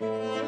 え?